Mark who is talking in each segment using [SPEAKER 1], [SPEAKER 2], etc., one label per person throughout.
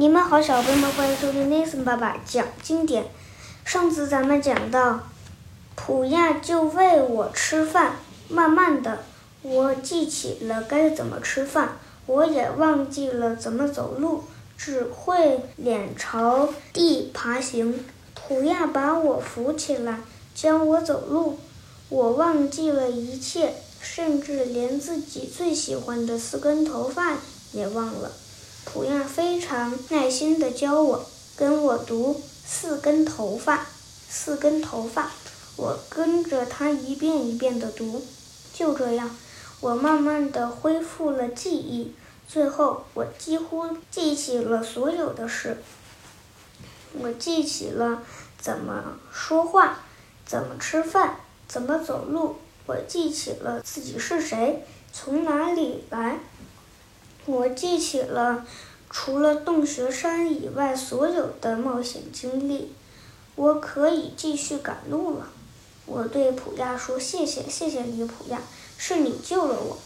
[SPEAKER 1] 你们好，小朋友们，欢迎收听 Nathan 爸爸讲经典。上次咱们讲到，普亚就喂我吃饭，慢慢的，我记起了该怎么吃饭，我也忘记了怎么走路，只会脸朝地爬行。普亚把我扶起来，教我走路，我忘记了一切，甚至连自己最喜欢的四根头发也忘了。普亚非常耐心地教我，跟我读“四根头发，四根头发”。我跟着他一遍一遍地读，就这样，我慢慢地恢复了记忆。最后，我几乎记起了所有的事。我记起了怎么说话，怎么吃饭，怎么走路。我记起了自己是谁，从哪里来。我记起了除了洞穴山以外所有的冒险经历，我可以继续赶路了。我对普亚说：“谢谢，谢谢你，普亚，是你救了我。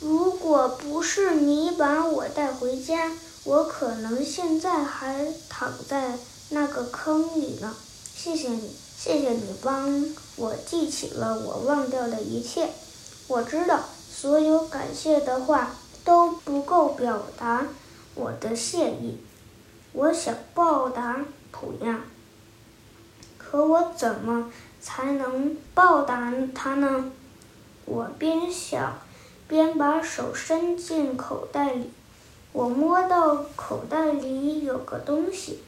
[SPEAKER 1] 如果不是你把我带回家，我可能现在还躺在那个坑里呢。谢谢你，谢谢你帮我记起了我忘掉的一切。我知道所有感谢的话。”都不够表达我的谢意。我想报答普亚，可我怎么才能报答他呢？我边想，边把手伸进口袋里。我摸到口袋里有个东西，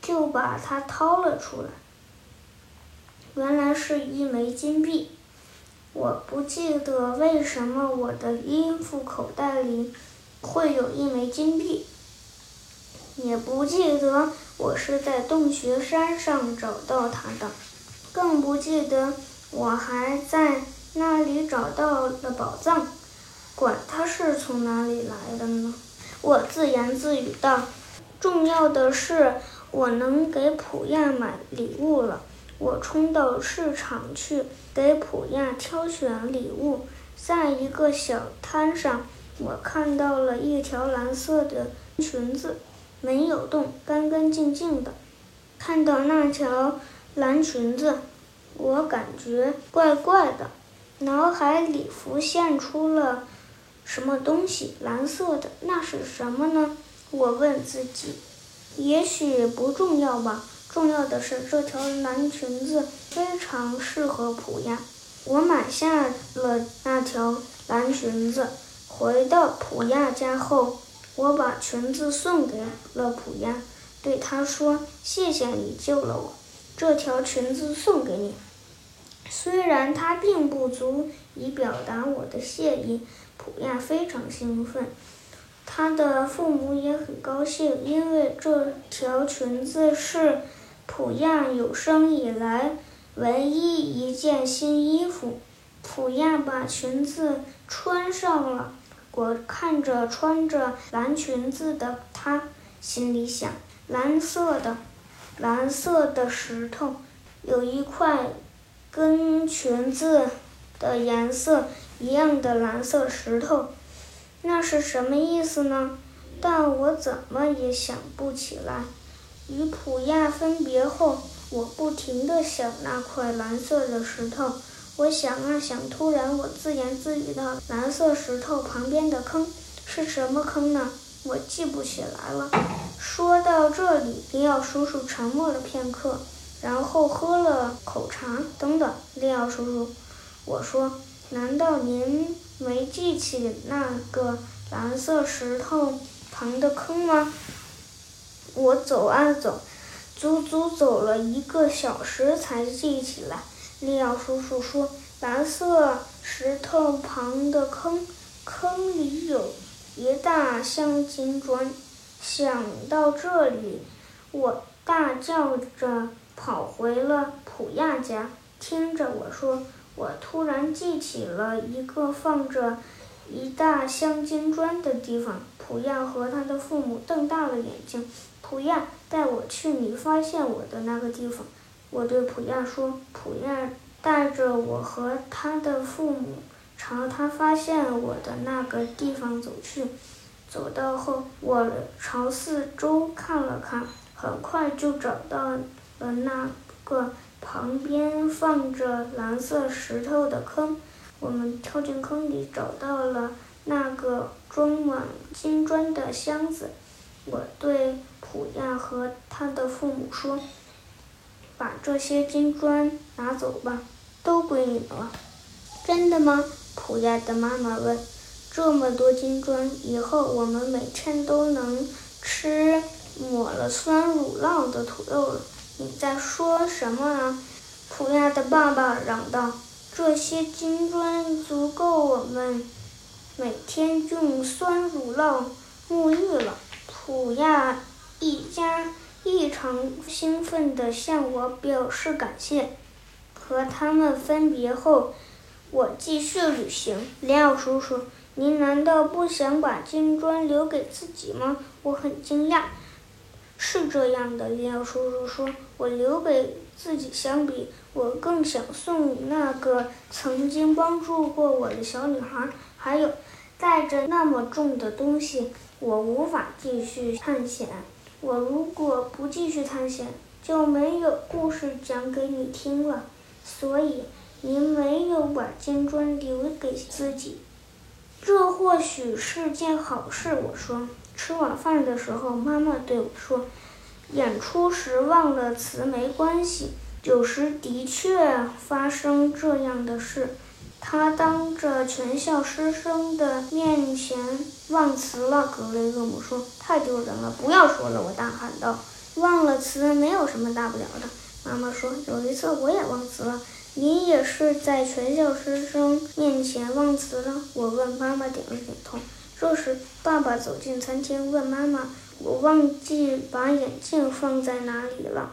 [SPEAKER 1] 就把它掏了出来。原来是一枚金币。我不记得为什么我的衣服口袋里会有一枚金币，也不记得我是在洞穴山上找到它的，更不记得我还在那里找到了宝藏。管它是从哪里来的呢？我自言自语道：“重要的是，我能给普亚买礼物了。”我冲到市场去给普亚挑选礼物，在一个小摊上，我看到了一条蓝色的裙子，没有动，干干净净的。看到那条蓝裙子，我感觉怪怪的，脑海里浮现出了什么东西，蓝色的，那是什么呢？我问自己，也许不重要吧。重要的是，这条蓝裙子非常适合普亚。我买下了那条蓝裙子。回到普亚家后，我把裙子送给了普亚，对他说：“谢谢你救了我，这条裙子送给你。”虽然它并不足以表达我的谢意，普亚非常兴奋。他的父母也很高兴，因为这条裙子是。普亚有生以来唯一一件新衣服，普亚把裙子穿上了。我看着穿着蓝裙子的她，心里想：蓝色的，蓝色的石头，有一块跟裙子的颜色一样的蓝色石头，那是什么意思呢？但我怎么也想不起来。与普亚分别后，我不停地想那块蓝色的石头。我想啊想，突然我自言自语道：“蓝色石头旁边的坑是什么坑呢？”我记不起来了。说到这里，利奥叔叔沉默了片刻，然后喝了口茶。等等，利奥叔叔，我说：“难道您没记起那个蓝色石头旁的坑吗？”我走啊走，足足走了一个小时才记起来。利奥叔叔说：“蓝色石头旁的坑，坑里有一大箱金砖。”想到这里，我大叫着跑回了普亚家。听着我说，我突然记起了一个放着一大箱金砖的地方。普亚和他的父母瞪大了眼睛。普亚，带我去你发现我的那个地方。我对普亚说。普亚带着我和他的父母朝他发现我的那个地方走去。走到后，我朝四周看了看，很快就找到了那个旁边放着蓝色石头的坑。我们跳进坑里，找到了那个装满金砖的箱子。我对普亚和他的父母说：“把这些金砖拿走吧，都归你们了。”“真的吗？”普亚的妈妈问。“这么多金砖，以后我们每天都能吃抹了酸乳酪的土豆了。”“你在说什么啊？”普亚的爸爸嚷道。“这些金砖足够我们每天用酸乳酪沐浴了。”普亚一家异常兴奋地向我表示感谢。和他们分别后，我继续旅行。林奥叔叔，您难道不想把金砖留给自己吗？我很惊讶。是这样的，林奥叔叔说，我留给自己相比，我更想送那个曾经帮助过我的小女孩。还有，带着那么重的东西。我无法继续探险。我如果不继续探险，就没有故事讲给你听了。所以，您没有把金砖留给自己，这或许是件好事。我说。吃晚饭的时候，妈妈对我说：“演出时忘了词没关系，有时的确发生这样的事。”他当着全校师生的面前忘词了。格雷厄姆说：“太丢人了，不要说了！”我大喊道。“忘了词没有什么大不了的。”妈妈说。“有一次我也忘词了。你也是在全校师生面前忘词了？”我问。妈妈点了点头。这时，爸爸走进餐厅，问妈妈：“我忘记把眼镜放在哪里了？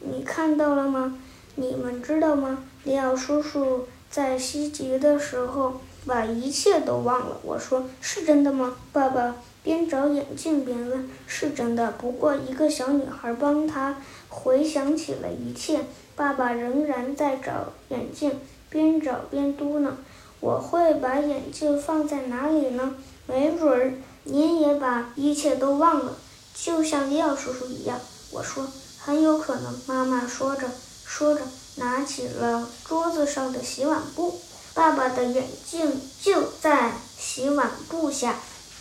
[SPEAKER 1] 你看到了吗？你们知道吗？里奥叔叔。”在西极的时候，把一切都忘了。我说：“是真的吗？”爸爸边找眼镜边问：“是真的。”不过，一个小女孩帮他回想起了一切。爸爸仍然在找眼镜，边找边嘟囔：“我会把眼镜放在哪里呢？没准儿您也把一切都忘了，就像利奥叔叔一样。”我说：“很有可能。”妈妈说着说着。拿起了桌子上的洗碗布，爸爸的眼镜就在洗碗布下。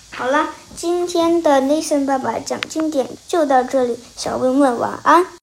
[SPEAKER 1] 好了，今天的 nasen 爸爸讲经典就到这里，小朋友们晚安。